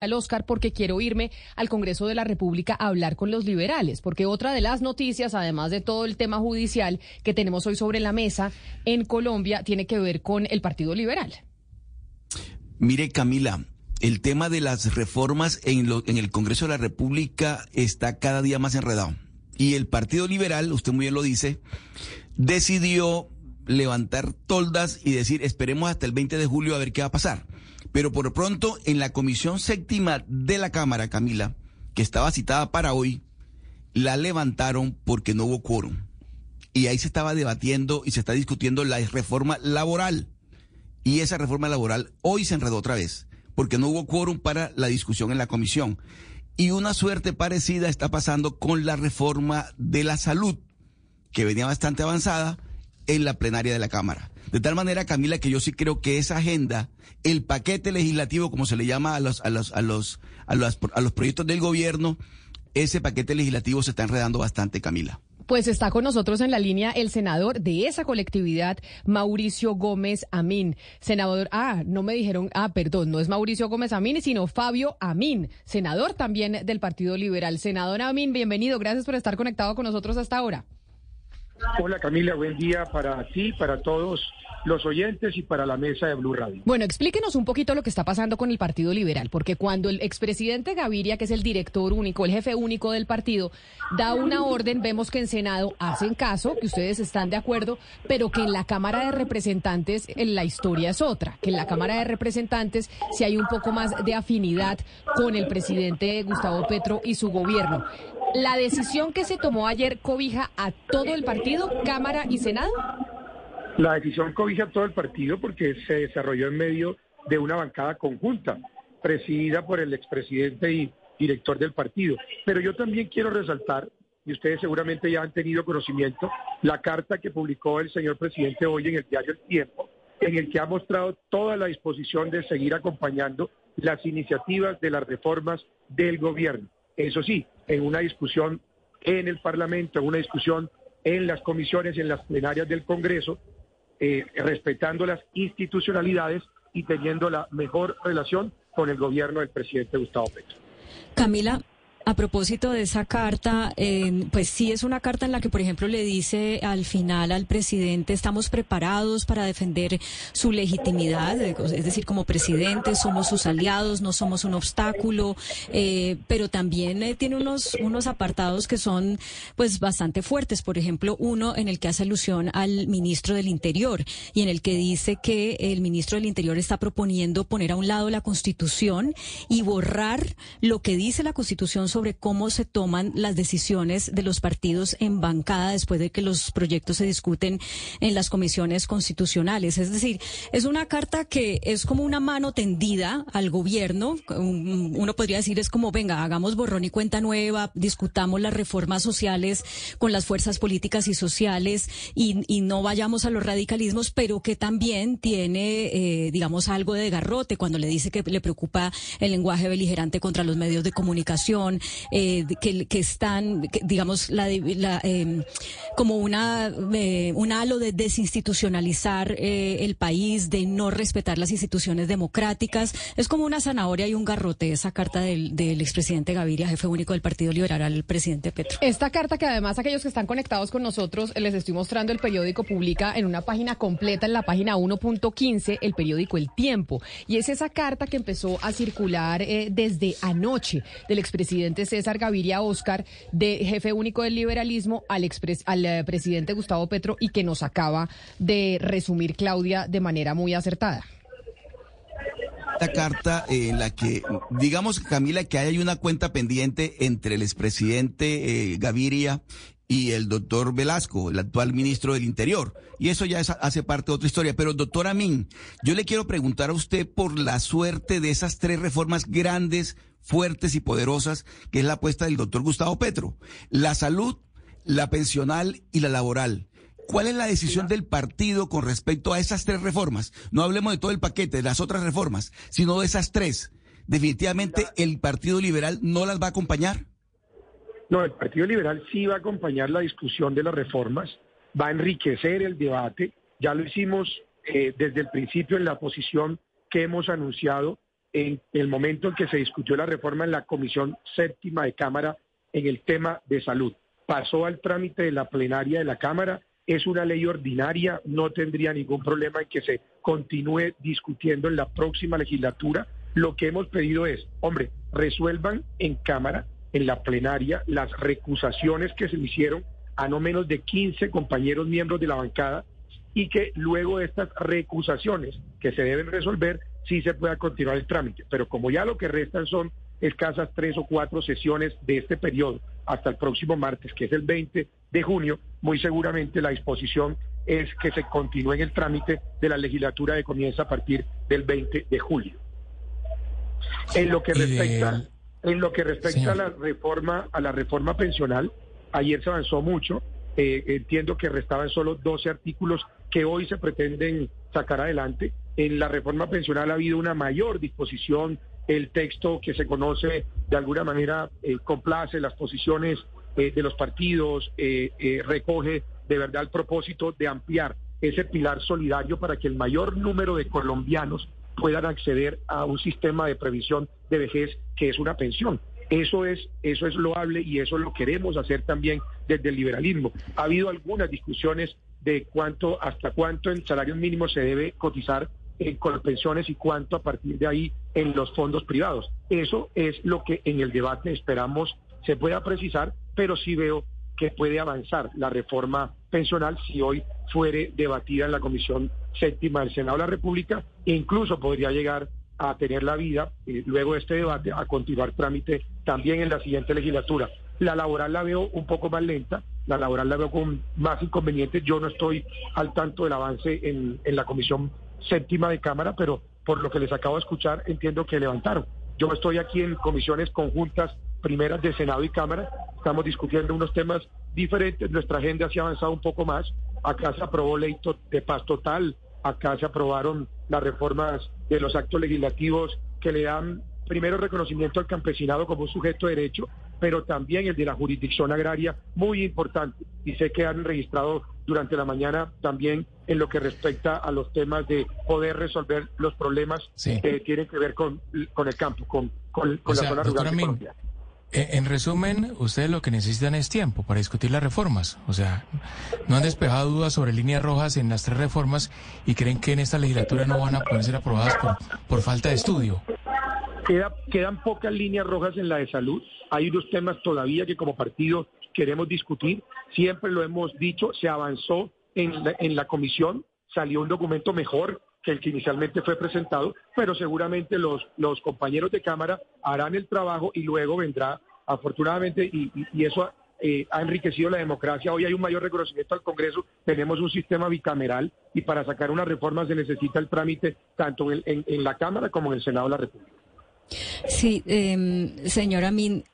al Oscar porque quiero irme al Congreso de la República a hablar con los liberales, porque otra de las noticias, además de todo el tema judicial que tenemos hoy sobre la mesa en Colombia, tiene que ver con el Partido Liberal. Mire, Camila, el tema de las reformas en, en el Congreso de la República está cada día más enredado. Y el Partido Liberal, usted muy bien lo dice, decidió levantar toldas y decir, esperemos hasta el 20 de julio a ver qué va a pasar. Pero por pronto, en la comisión séptima de la Cámara, Camila, que estaba citada para hoy, la levantaron porque no hubo quórum. Y ahí se estaba debatiendo y se está discutiendo la reforma laboral. Y esa reforma laboral hoy se enredó otra vez, porque no hubo quórum para la discusión en la comisión. Y una suerte parecida está pasando con la reforma de la salud, que venía bastante avanzada en la plenaria de la Cámara. De tal manera, Camila, que yo sí creo que esa agenda, el paquete legislativo, como se le llama a los, a los, a los, a los, a los proyectos del gobierno, ese paquete legislativo se está enredando bastante, Camila. Pues está con nosotros en la línea el senador de esa colectividad, Mauricio Gómez Amín. Senador, ah, no me dijeron, ah, perdón, no es Mauricio Gómez Amín, sino Fabio Amín, senador también del Partido Liberal. Senador Amín, bienvenido, gracias por estar conectado con nosotros hasta ahora. Hola Camila, buen día para ti, para todos los oyentes y para la mesa de Blue Radio. Bueno, explíquenos un poquito lo que está pasando con el Partido Liberal, porque cuando el expresidente Gaviria, que es el director único, el jefe único del partido, da una orden, vemos que en Senado hacen caso, que ustedes están de acuerdo, pero que en la Cámara de Representantes la historia es otra, que en la Cámara de Representantes si hay un poco más de afinidad con el presidente Gustavo Petro y su gobierno. ¿La decisión que se tomó ayer cobija a todo el partido, Cámara y Senado? La decisión cobija a todo el partido porque se desarrolló en medio de una bancada conjunta, presidida por el expresidente y director del partido. Pero yo también quiero resaltar, y ustedes seguramente ya han tenido conocimiento, la carta que publicó el señor presidente hoy en el diario El Tiempo, en el que ha mostrado toda la disposición de seguir acompañando las iniciativas de las reformas del gobierno. Eso sí, en una discusión en el Parlamento, en una discusión en las comisiones, en las plenarias del Congreso, eh, respetando las institucionalidades y teniendo la mejor relación con el gobierno del presidente Gustavo Petro. Camila, a propósito de esa carta, pues sí es una carta en la que, por ejemplo, le dice al final al presidente, estamos preparados para defender su legitimidad, es decir, como presidente somos sus aliados, no somos un obstáculo, eh, pero también eh, tiene unos, unos apartados que son pues bastante fuertes. Por ejemplo, uno en el que hace alusión al ministro del Interior y en el que dice que el ministro del Interior está proponiendo poner a un lado la Constitución y borrar lo que dice la Constitución sobre sobre cómo se toman las decisiones de los partidos en bancada después de que los proyectos se discuten en las comisiones constitucionales. Es decir, es una carta que es como una mano tendida al gobierno. Uno podría decir es como, venga, hagamos borrón y cuenta nueva, discutamos las reformas sociales con las fuerzas políticas y sociales y, no vayamos a los radicalismos, pero que también tiene, eh, digamos, algo de garrote cuando le dice que le preocupa el lenguaje beligerante contra los medios de comunicación, eh, que, están, digamos, la, eh, como una, eh, un halo de desinstitucionalizar eh, el país, de no respetar las instituciones democráticas. Es como una zanahoria y un garrote esa carta del, del expresidente Gaviria, jefe único del Partido Liberal, al presidente Petro. Esta carta que además aquellos que están conectados con nosotros, les estoy mostrando, el periódico publica en una página completa, en la página 1.15, el periódico El Tiempo. Y es esa carta que empezó a circular desde anoche del expresidente César Gaviria Oscar, de jefe único del liberalismo, al, al eh, presidente Gustavo Petro y que nos acaba de resumir Claudia de manera muy acertada esta carta en la que, digamos, Camila, que hay una cuenta pendiente entre el expresidente eh, Gaviria y el doctor Velasco, el actual ministro del Interior. Y eso ya hace parte de otra historia. Pero, doctor Amin, yo le quiero preguntar a usted por la suerte de esas tres reformas grandes, fuertes y poderosas, que es la apuesta del doctor Gustavo Petro. La salud, la pensional y la laboral. ¿Cuál es la decisión del partido con respecto a esas tres reformas? No hablemos de todo el paquete, de las otras reformas, sino de esas tres. Definitivamente el Partido Liberal no las va a acompañar. No, el Partido Liberal sí va a acompañar la discusión de las reformas, va a enriquecer el debate. Ya lo hicimos eh, desde el principio en la posición que hemos anunciado en el momento en que se discutió la reforma en la Comisión Séptima de Cámara en el tema de salud. Pasó al trámite de la plenaria de la Cámara, es una ley ordinaria, no tendría ningún problema en que se continúe discutiendo en la próxima legislatura. Lo que hemos pedido es, hombre, resuelvan en Cámara, en la plenaria, las recusaciones que se hicieron a no menos de 15 compañeros miembros de la bancada y que luego de estas recusaciones que se deben resolver, sí se pueda continuar el trámite. Pero como ya lo que restan son escasas tres o cuatro sesiones de este periodo hasta el próximo martes, que es el 20 de junio, muy seguramente la disposición es que se continúe en el trámite de la legislatura que comienza a partir del 20 de julio. En lo que respecta, en lo que respecta a la reforma, a la reforma pensional, ayer se avanzó mucho. Eh, entiendo que restaban solo 12 artículos que hoy se pretenden sacar adelante. En la reforma pensional ha habido una mayor disposición. El texto que se conoce de alguna manera eh, complace las posiciones eh, de los partidos, recoge de verdad el propósito de ampliar ese pilar solidario para que el mayor número de colombianos puedan acceder a un sistema de previsión de vejez que es una pensión. Eso es, eso es loable y eso lo queremos hacer también desde el liberalismo. Ha habido algunas discusiones de cuánto, hasta cuánto en salario mínimo se debe cotizar en, con pensiones y cuánto a partir de ahí en los fondos privados. Eso es lo que en el debate esperamos se pueda precisar, pero sí veo que puede avanzar la reforma pensional si hoy fuere debatida en la Comisión Séptima del Senado de la República e incluso podría llegar a tener la vida, eh, luego de este debate, a continuar trámite también en la siguiente legislatura. La laboral la veo un poco más lenta, la laboral la veo con más inconvenientes. Yo no estoy al tanto del avance en, en la Comisión Séptima de Cámara, pero por lo que les acabo de escuchar, entiendo que levantaron. Yo estoy aquí en comisiones conjuntas primeras de Senado y Cámara, estamos discutiendo unos temas diferentes, nuestra agenda se ha avanzado un poco más, acá se aprobó ley de paz total, acá se aprobaron las reformas de los actos legislativos que le dan primero reconocimiento al campesinado como un sujeto de derecho, pero también el de la jurisdicción agraria, muy importante. Y sé que han registrado durante la mañana también en lo que respecta a los temas de poder resolver los problemas que tienen que ver con, con el campo, con, con, la zona rural de Colombia. Eh, en resumen, ustedes lo que necesitan es tiempo para discutir las reformas. O sea, no han despejado dudas sobre líneas rojas en las tres reformas y creen que en esta legislatura no van a poder ser aprobadas por, por falta de estudio. Quedan pocas líneas rojas en la de salud. Hay unos temas todavía que como partido queremos discutir. Siempre lo hemos dicho, se avanzó en la, comisión, salió un documento mejor que el que inicialmente fue presentado, pero seguramente los, compañeros de Cámara harán el trabajo y luego vendrá, afortunadamente, y, eso eh, ha enriquecido la democracia. Hoy hay un mayor reconocimiento al Congreso, tenemos un sistema bicameral y para sacar una reforma se necesita el trámite tanto en la Cámara como en el Senado de la República. Sí, eh, señora Min,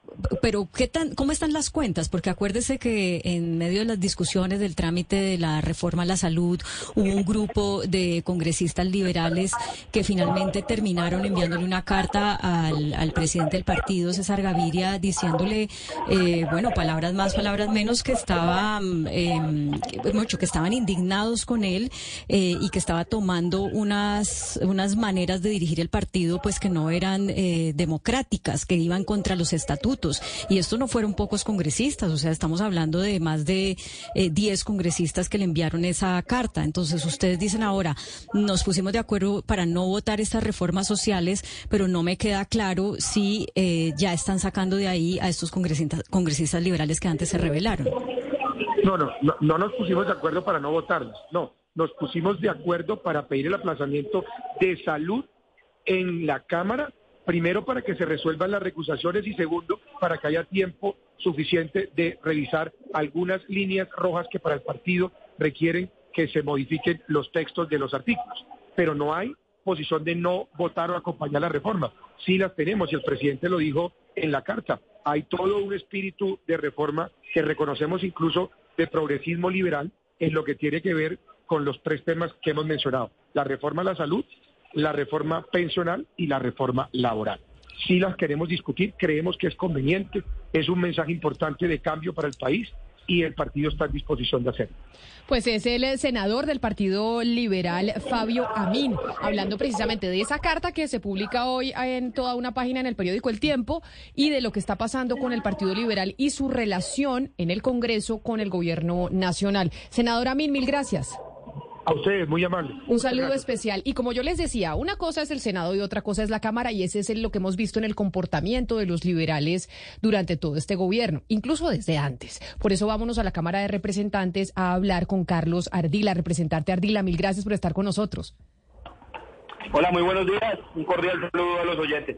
pero ¿qué tan, ¿cómo están las cuentas? Porque acuérdese que en medio de las discusiones del trámite de la reforma a la salud hubo un grupo de congresistas liberales que finalmente terminaron enviándole una carta al, presidente del partido, César Gaviria, diciéndole, eh, bueno, palabras más, palabras menos, que estaba, eh, mucho, que estaban indignados con él eh, y que estaba tomando unas, unas maneras de dirigir el partido, pues que no eran eh, democráticas, que iban contra los estatutos y esto no fueron pocos congresistas, o sea, estamos hablando de más de 10 eh, congresistas que le enviaron esa carta. Entonces, ustedes dicen ahora, nos pusimos de acuerdo para no votar estas reformas sociales, pero no me queda claro si eh, ya están sacando de ahí a estos congresistas, congresistas liberales que antes se rebelaron. No, no, no, no nos pusimos de acuerdo para no votarlos, no, nos pusimos de acuerdo para pedir el aplazamiento de salud en la Cámara primero para que se resuelvan las recusaciones y segundo para que haya tiempo suficiente de revisar algunas líneas rojas que para el partido requieren que se modifiquen los textos de los artículos. Pero no hay posición de no votar o acompañar la reforma. Sí las tenemos y el presidente lo dijo en la carta. Hay todo un espíritu de reforma que reconocemos incluso de progresismo liberal en lo que tiene que ver con los tres temas que hemos mencionado. La reforma a la salud, la reforma pensional y la reforma laboral. Si las queremos discutir, creemos que es conveniente, es un mensaje importante de cambio para el país y el partido está en disposición de hacerlo. Pues es el senador del Partido Liberal, Fabio Amin, hablando precisamente de esa carta que se publica hoy en toda una página en el periódico El Tiempo y de lo que está pasando con el Partido Liberal y su relación en el Congreso con el gobierno nacional. Senador Amin, mil gracias. A ustedes, muy amable. Un saludo especial. Y como yo les decía, una cosa es el Senado y otra cosa es la Cámara, y ese es lo que hemos visto en el comportamiento de los liberales durante todo este gobierno, incluso desde antes. Por eso vámonos a la Cámara de Representantes a hablar con Carlos Ardila, representante Ardila. Mil gracias por estar con nosotros. Hola, muy buenos días. Un cordial saludo a los oyentes.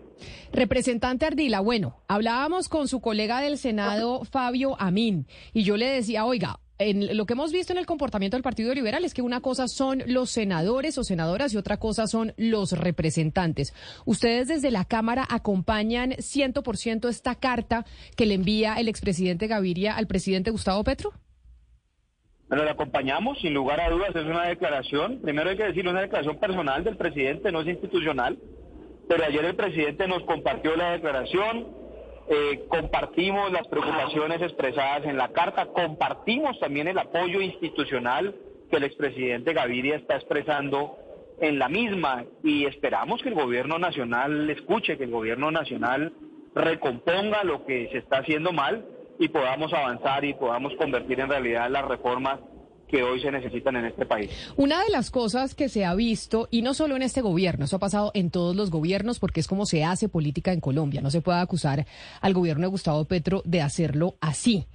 Representante Ardila, bueno, hablábamos con su colega del Senado, Fabio Amin, y yo le decía, oiga, en lo que hemos visto en el comportamiento del Partido Liberal es que una cosa son los senadores o senadoras y otra cosa son los representantes. ¿Ustedes desde la Cámara acompañan 100% esta carta que le envía el expresidente Gaviria al presidente Gustavo Petro? Bueno, la acompañamos, sin lugar a dudas, es una declaración. Primero hay que decir, una declaración personal del presidente, no es institucional. Pero ayer el presidente nos compartió la declaración, eh, compartimos las preocupaciones expresadas en la carta, compartimos también el apoyo institucional que el expresidente Gaviria está expresando en la misma y esperamos que el gobierno nacional escuche, que el gobierno nacional recomponga lo que se está haciendo mal y podamos avanzar y podamos convertir en realidad las reformas que hoy se necesitan en este país. Una de las cosas que se ha visto, y no solo en este gobierno, eso ha pasado en todos los gobiernos porque es como se hace política en Colombia, no se puede acusar al gobierno de Gustavo Petro de hacerlo así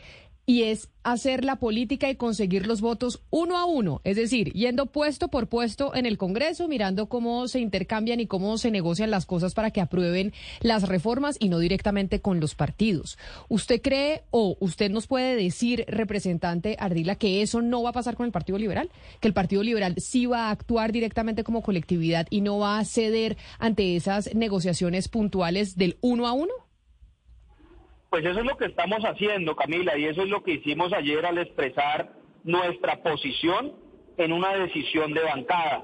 y es hacer la política y conseguir los votos uno a uno, es decir, yendo puesto por puesto en el Congreso, mirando cómo se intercambian y cómo se negocian las cosas para que aprueben las reformas y no directamente con los partidos. ¿Usted cree o usted nos puede decir, representante Ardila, que eso no va a pasar con el Partido Liberal? ¿Que el Partido Liberal sí va a actuar directamente como colectividad y no va a ceder ante esas negociaciones puntuales del uno a uno? Pues eso es lo que estamos haciendo, Camila, y eso es lo que hicimos ayer al expresar nuestra posición en una decisión de bancada.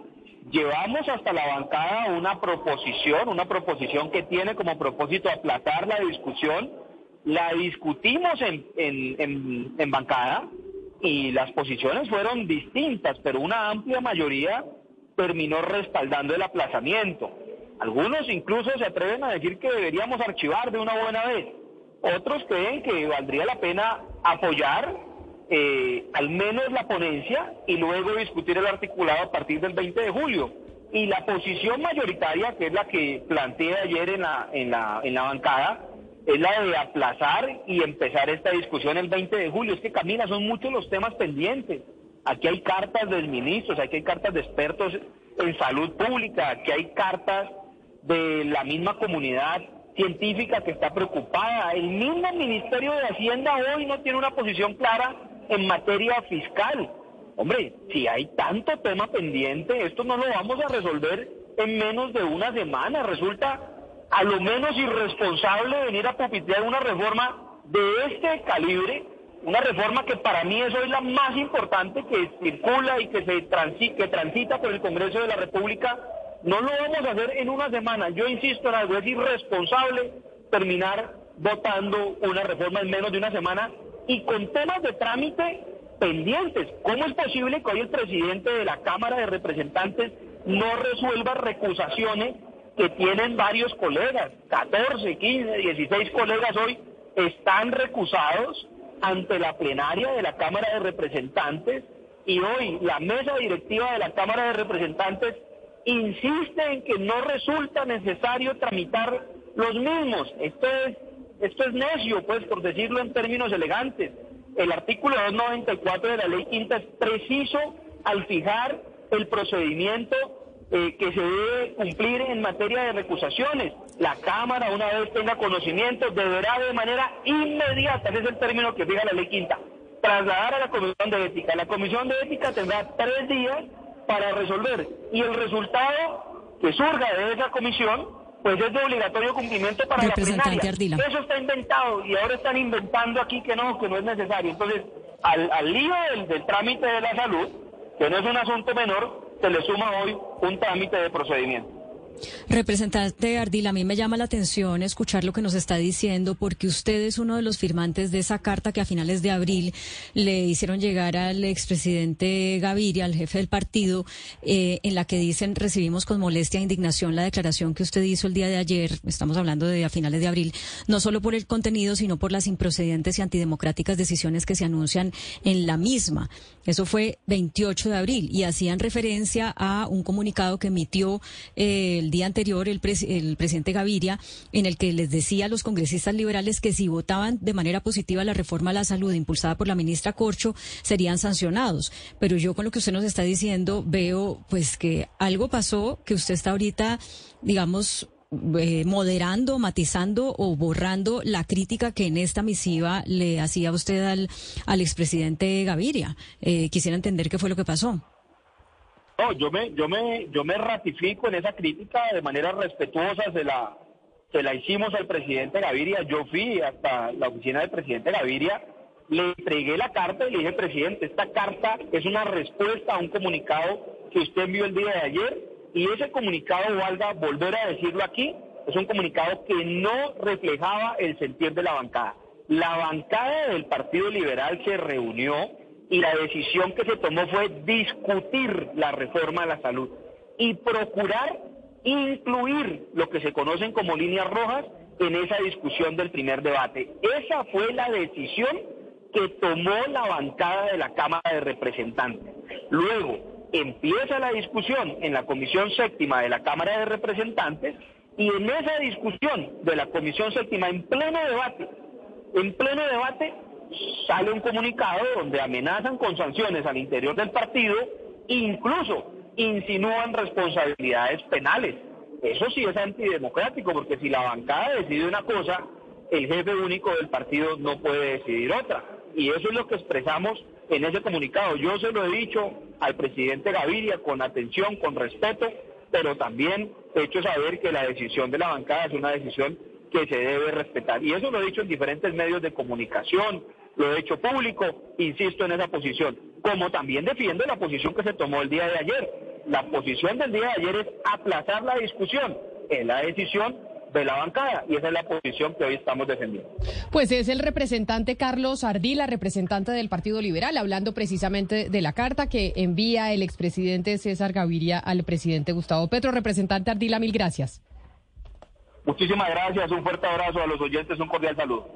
Llevamos hasta la bancada una proposición, una proposición que tiene como propósito aplazar la discusión, la discutimos en, en, en bancada y las posiciones fueron distintas, pero una amplia mayoría terminó respaldando el aplazamiento. Algunos incluso se atreven a decir que deberíamos archivar de una buena vez. Otros creen que valdría la pena apoyar eh, al menos la ponencia y luego discutir el articulado a partir del 20 de julio. Y la posición mayoritaria, que es la que planteé ayer en la, en la, en la bancada, es la de aplazar y empezar esta discusión el 20 de julio. Es que, Camila, son muchos los temas pendientes. Aquí hay cartas de ministros, aquí hay cartas de expertos en salud pública, aquí hay cartas de la misma comunidad científica que está preocupada. El mismo Ministerio de Hacienda hoy no tiene una posición clara en materia fiscal. Hombre, si hay tanto tema pendiente, esto no lo vamos a resolver en menos de una semana. Resulta a lo menos irresponsable venir a pupitear una reforma de este calibre, una reforma que para mí es hoy la más importante que circula y que se que transita por el Congreso de la República no lo vamos a hacer en una semana. Yo insisto en algo, es irresponsable terminar votando una reforma en menos de una semana y con temas de trámite pendientes. ¿Cómo es posible que hoy el presidente de la Cámara de Representantes no resuelva recusaciones que tienen varios colegas? 14, 15, 16 colegas hoy están recusados ante la plenaria de la Cámara de Representantes y hoy la mesa directiva de la Cámara de Representantes insiste en que no resulta necesario tramitar los mismos. Esto es, esto es necio, pues, por decirlo en términos elegantes. El artículo 294 de la ley quinta es preciso al fijar el procedimiento eh, que se debe cumplir en materia de recusaciones. La Cámara, una vez tenga conocimiento, deberá de manera inmediata, ese es el término que fija la ley quinta, trasladar a la Comisión de Ética. La Comisión de Ética tendrá tres días para resolver. Y el resultado que surja de esa comisión, pues es de obligatorio cumplimiento para la plenaria. Eso está inventado y ahora están inventando aquí que no, que no es necesario. Entonces, al, al lío del, del trámite de la salud, que no es un asunto menor, se le suma hoy un trámite de procedimiento. Representante Ardila, a mí me llama la atención escuchar lo que nos está diciendo porque usted es uno de los firmantes de esa carta que a finales de abril le hicieron llegar al expresidente Gaviria, al jefe del partido, eh, en la que dicen recibimos con molestia e indignación la declaración que usted hizo el día de ayer, estamos hablando de a finales de abril, no solo por el contenido, sino por las improcedentes y antidemocráticas decisiones que se anuncian en la misma. Eso fue 28 de abril y hacían referencia a un comunicado que emitió eh, el día anterior el, el presidente Gaviria, en el que les decía a los congresistas liberales que si votaban de manera positiva la reforma a la salud impulsada por la ministra Corcho, serían sancionados. Pero yo con lo que usted nos está diciendo veo pues que algo pasó, que usted está ahorita, digamos, eh, moderando, matizando o borrando la crítica que en esta misiva le hacía usted al, al expresidente Gaviria. Eh, quisiera entender qué fue lo que pasó. No, yo me, yo me, yo me ratifico en esa crítica de manera respetuosa, se la, se la hicimos al presidente Gaviria. Yo fui hasta la oficina del presidente Gaviria, le entregué la carta y le dije, presidente, esta carta es una respuesta a un comunicado que usted envió el día de ayer y ese comunicado, valga volver a decirlo aquí, es un comunicado que no reflejaba el sentir de la bancada. La bancada del Partido Liberal se reunió y la decisión que se tomó fue discutir la reforma de la salud y procurar incluir lo que se conocen como líneas rojas en esa discusión del primer debate. Esa fue la decisión que tomó la bancada de la Cámara de Representantes. Luego, empieza la discusión en la Comisión Séptima de la Cámara de Representantes y en esa discusión de la Comisión Séptima, en pleno debate, en pleno debate, sale un comunicado donde amenazan con sanciones al interior del partido incluso insinúan responsabilidades penales. Eso sí es antidemocrático, porque si la bancada decide una cosa, el jefe único del partido no puede decidir otra. Y eso es lo que expresamos en ese comunicado. Yo se lo he dicho al presidente Gaviria con atención, con respeto, pero también he hecho saber que la decisión de la bancada es una decisión que se debe respetar. Y eso lo he dicho en diferentes medios de comunicación, lo he hecho público, insisto en esa posición, como también defiendo la posición que se tomó el día de ayer. La posición del día de ayer es aplazar la discusión. Es la decisión de la bancada y esa es la posición que hoy estamos defendiendo. Pues es el representante Carlos Ardila, representante del Partido Liberal, hablando precisamente de la carta que envía el expresidente César Gaviria al presidente Gustavo Petro. Representante Ardila, mil gracias. Muchísimas gracias, un fuerte abrazo a los oyentes, un cordial saludo.